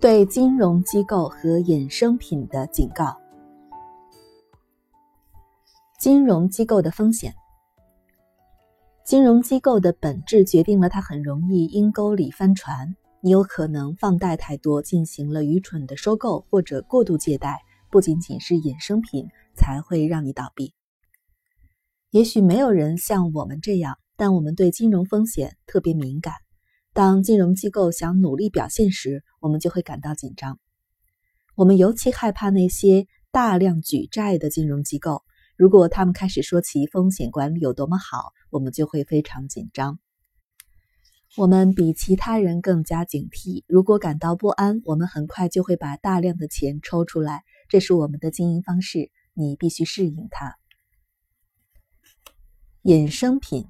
对金融机构和衍生品的警告。金融机构的风险。金融机构的本质决定了它很容易阴沟里翻船。你有可能放贷太多，进行了愚蠢的收购或者过度借贷。不仅仅是衍生品才会让你倒闭。也许没有人像我们这样，但我们对金融风险特别敏感。当金融机构想努力表现时，我们就会感到紧张。我们尤其害怕那些大量举债的金融机构。如果他们开始说其风险管理有多么好，我们就会非常紧张。我们比其他人更加警惕。如果感到不安，我们很快就会把大量的钱抽出来。这是我们的经营方式，你必须适应它。衍生品。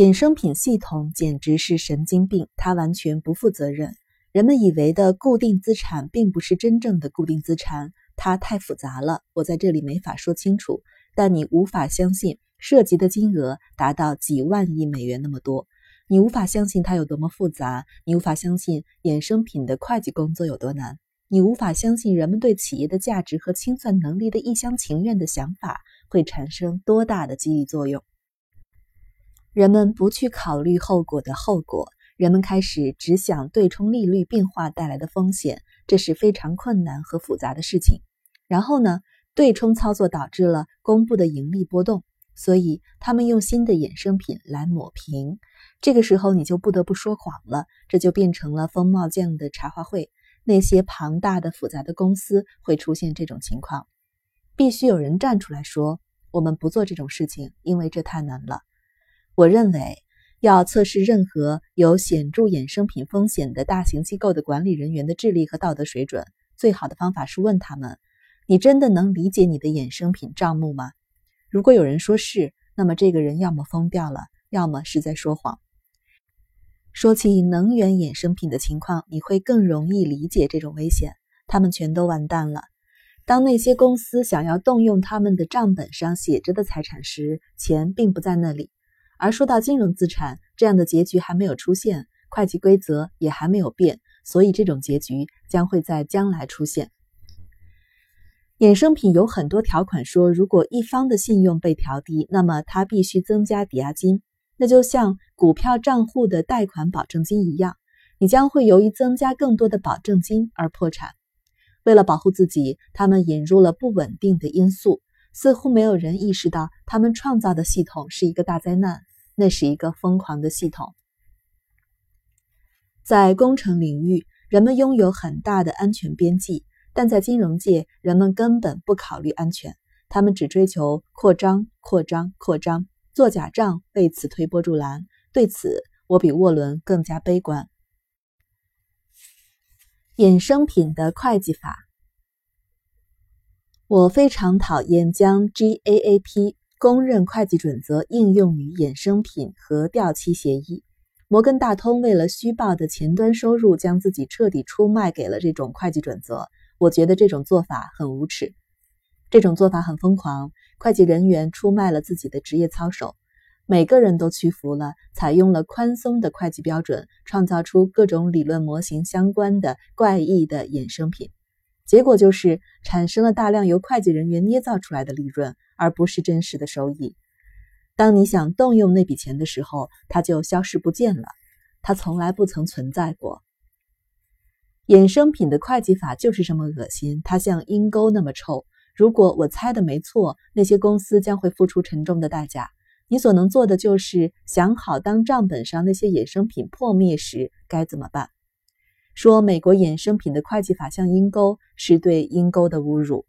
衍生品系统简直是神经病，它完全不负责任。人们以为的固定资产并不是真正的固定资产，它太复杂了，我在这里没法说清楚。但你无法相信涉及的金额达到几万亿美元那么多，你无法相信它有多么复杂，你无法相信衍生品的会计工作有多难，你无法相信人们对企业的价值和清算能力的一厢情愿的想法会产生多大的激励作用。人们不去考虑后果的后果，人们开始只想对冲利率变化带来的风险，这是非常困难和复杂的事情。然后呢，对冲操作导致了公布的盈利波动，所以他们用新的衍生品来抹平。这个时候你就不得不说谎了，这就变成了风帽匠的茶话会。那些庞大的复杂的公司会出现这种情况，必须有人站出来说：“我们不做这种事情，因为这太难了。”我认为，要测试任何有显著衍生品风险的大型机构的管理人员的智力和道德水准，最好的方法是问他们：“你真的能理解你的衍生品账目吗？”如果有人说是，那么这个人要么疯掉了，要么是在说谎。说起能源衍生品的情况，你会更容易理解这种危险。他们全都完蛋了。当那些公司想要动用他们的账本上写着的财产时，钱并不在那里。而说到金融资产，这样的结局还没有出现，会计规则也还没有变，所以这种结局将会在将来出现。衍生品有很多条款说，如果一方的信用被调低，那么他必须增加抵押金，那就像股票账户的贷款保证金一样，你将会由于增加更多的保证金而破产。为了保护自己，他们引入了不稳定的因素，似乎没有人意识到他们创造的系统是一个大灾难。那是一个疯狂的系统。在工程领域，人们拥有很大的安全边际，但在金融界，人们根本不考虑安全，他们只追求扩张、扩张、扩张，做假账为此推波助澜。对此，我比沃伦更加悲观。衍生品的会计法，我非常讨厌将 GAAP。公认会计准则应用于衍生品和掉期协议。摩根大通为了虚报的前端收入，将自己彻底出卖给了这种会计准则。我觉得这种做法很无耻，这种做法很疯狂。会计人员出卖了自己的职业操守，每个人都屈服了，采用了宽松的会计标准，创造出各种理论模型相关的怪异的衍生品。结果就是产生了大量由会计人员捏造出来的利润，而不是真实的收益。当你想动用那笔钱的时候，它就消失不见了。它从来不曾存在过。衍生品的会计法就是这么恶心，它像阴沟那么臭。如果我猜的没错，那些公司将会付出沉重的代价。你所能做的就是想好，当账本上那些衍生品破灭时该怎么办。说美国衍生品的会计法像阴沟，是对阴沟的侮辱。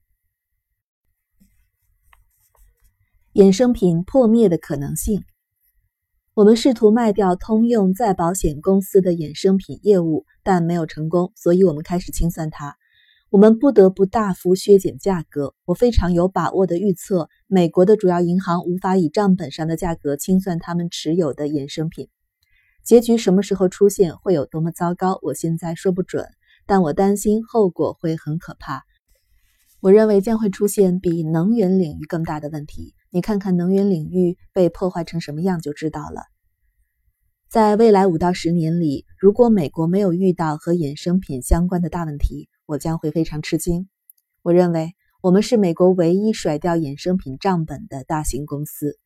衍生品破灭的可能性，我们试图卖掉通用再保险公司的衍生品业务，但没有成功，所以我们开始清算它。我们不得不大幅削减价格。我非常有把握的预测，美国的主要银行无法以账本上的价格清算他们持有的衍生品。结局什么时候出现，会有多么糟糕，我现在说不准，但我担心后果会很可怕。我认为将会出现比能源领域更大的问题。你看看能源领域被破坏成什么样就知道了。在未来五到十年里，如果美国没有遇到和衍生品相关的大问题，我将会非常吃惊。我认为我们是美国唯一甩掉衍生品账本的大型公司。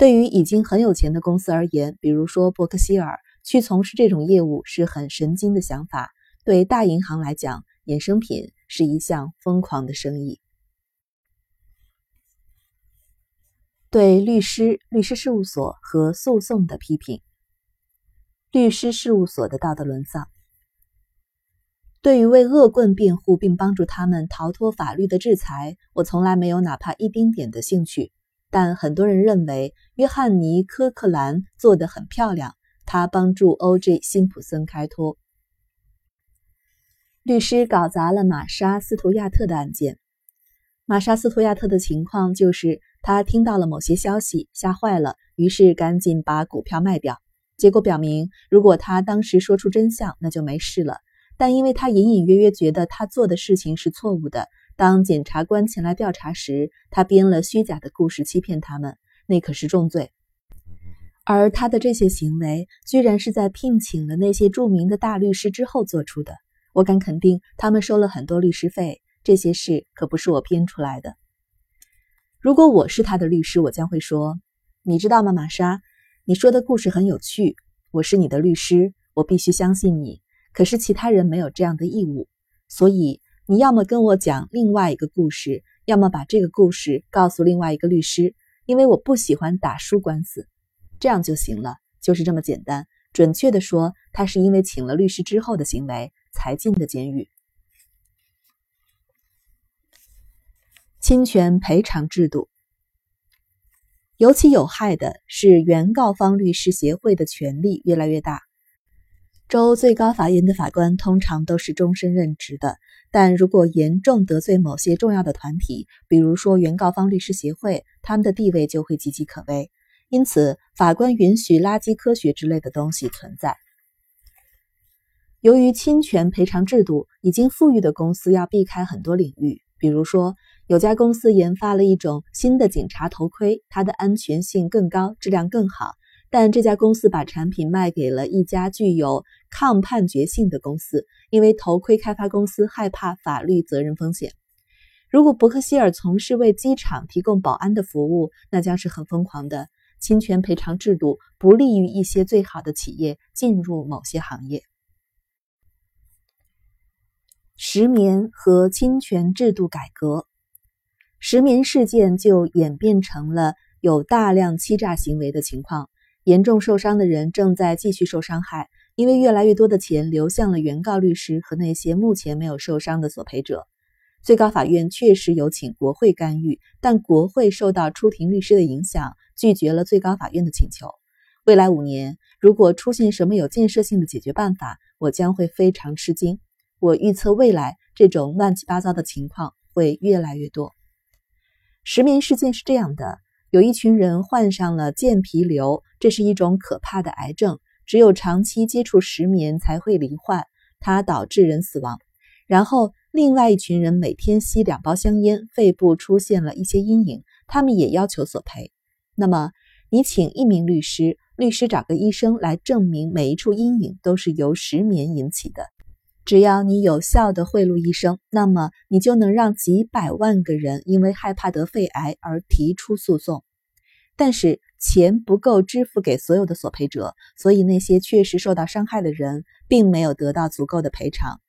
对于已经很有钱的公司而言，比如说伯克希尔，去从事这种业务是很神经的想法。对大银行来讲，衍生品是一项疯狂的生意。对律师、律师事务所和诉讼的批评。律师事务所的道德沦丧。对于为恶棍辩护并帮助他们逃脱法律的制裁，我从来没有哪怕一丁点的兴趣。但很多人认为约翰尼·科克兰做得很漂亮，他帮助 O.J. 辛普森开脱。律师搞砸了玛莎·斯图亚特的案件。玛莎·斯图亚特的情况就是，他听到了某些消息，吓坏了，于是赶紧把股票卖掉。结果表明，如果他当时说出真相，那就没事了。但因为他隐隐约约觉得他做的事情是错误的，当检察官前来调查时，他编了虚假的故事欺骗他们，那可是重罪。而他的这些行为，居然是在聘请了那些著名的大律师之后做出的。我敢肯定，他们收了很多律师费。这些事可不是我编出来的。如果我是他的律师，我将会说：“你知道吗，玛莎？”你说的故事很有趣，我是你的律师，我必须相信你。可是其他人没有这样的义务，所以你要么跟我讲另外一个故事，要么把这个故事告诉另外一个律师，因为我不喜欢打输官司，这样就行了，就是这么简单。准确的说，他是因为请了律师之后的行为才进的监狱。侵权赔偿制度。尤其有害的是，原告方律师协会的权力越来越大。州最高法院的法官通常都是终身任职的，但如果严重得罪某些重要的团体，比如说原告方律师协会，他们的地位就会岌岌可危。因此，法官允许垃圾科学之类的东西存在。由于侵权赔偿制度，已经富裕的公司要避开很多领域，比如说。有家公司研发了一种新的警察头盔，它的安全性更高，质量更好。但这家公司把产品卖给了一家具有抗判决性的公司，因为头盔开发公司害怕法律责任风险。如果伯克希尔从事为机场提供保安的服务，那将是很疯狂的。侵权赔偿制度不利于一些最好的企业进入某些行业。石棉和侵权制度改革。石棉事件就演变成了有大量欺诈行为的情况，严重受伤的人正在继续受伤害，因为越来越多的钱流向了原告律师和那些目前没有受伤的索赔者。最高法院确实有请国会干预，但国会受到出庭律师的影响，拒绝了最高法院的请求。未来五年，如果出现什么有建设性的解决办法，我将会非常吃惊。我预测未来这种乱七八糟的情况会越来越多。石棉事件是这样的：有一群人患上了间皮瘤，这是一种可怕的癌症，只有长期接触石棉才会罹患，它导致人死亡。然后，另外一群人每天吸两包香烟，肺部出现了一些阴影，他们也要求索赔。那么，你请一名律师，律师找个医生来证明每一处阴影都是由石棉引起的。只要你有效的贿赂医生，那么你就能让几百万个人因为害怕得肺癌而提出诉讼。但是钱不够支付给所有的索赔者，所以那些确实受到伤害的人并没有得到足够的赔偿。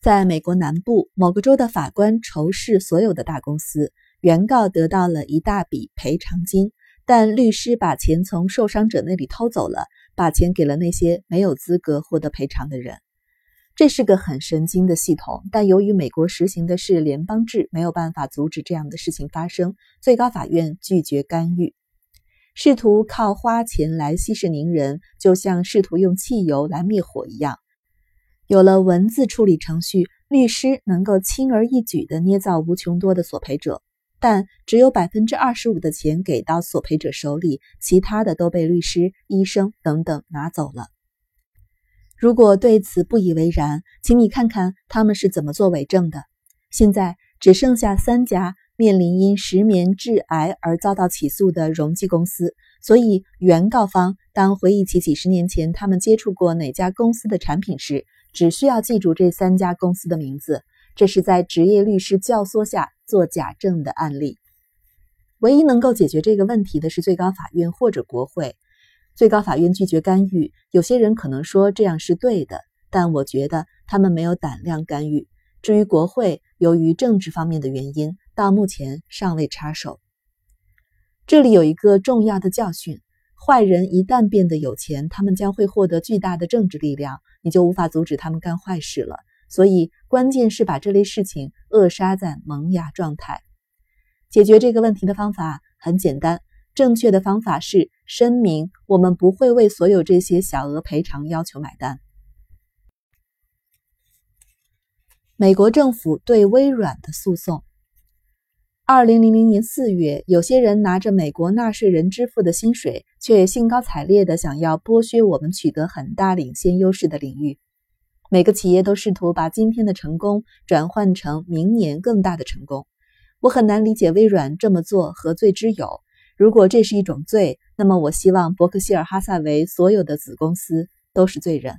在美国南部某个州的法官仇视所有的大公司，原告得到了一大笔赔偿金，但律师把钱从受伤者那里偷走了，把钱给了那些没有资格获得赔偿的人。这是个很神经的系统，但由于美国实行的是联邦制，没有办法阻止这样的事情发生。最高法院拒绝干预，试图靠花钱来息事宁人，就像试图用汽油来灭火一样。有了文字处理程序，律师能够轻而易举地捏造无穷多的索赔者，但只有百分之二十五的钱给到索赔者手里，其他的都被律师、医生等等拿走了。如果对此不以为然，请你看看他们是怎么做伪证的。现在只剩下三家面临因石棉致癌而遭到起诉的荣记公司，所以原告方当回忆起几十年前他们接触过哪家公司的产品时，只需要记住这三家公司的名字。这是在职业律师教唆下做假证的案例。唯一能够解决这个问题的是最高法院或者国会。最高法院拒绝干预。有些人可能说这样是对的，但我觉得他们没有胆量干预。至于国会，由于政治方面的原因，到目前尚未插手。这里有一个重要的教训：坏人一旦变得有钱，他们将会获得巨大的政治力量，你就无法阻止他们干坏事了。所以，关键是把这类事情扼杀在萌芽状态。解决这个问题的方法很简单，正确的方法是声明我们不会为所有这些小额赔偿要求买单。美国政府对微软的诉讼。二零零零年四月，有些人拿着美国纳税人支付的薪水，却兴高采烈地想要剥削我们取得很大领先优势的领域。每个企业都试图把今天的成功转换成明年更大的成功。我很难理解微软这么做何罪之有。如果这是一种罪，那么我希望伯克希尔哈萨维所有的子公司都是罪人。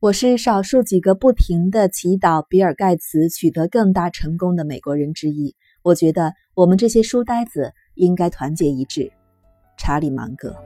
我是少数几个不停的祈祷比尔盖茨取得更大成功的美国人之一。我觉得我们这些书呆子应该团结一致。查理芒格。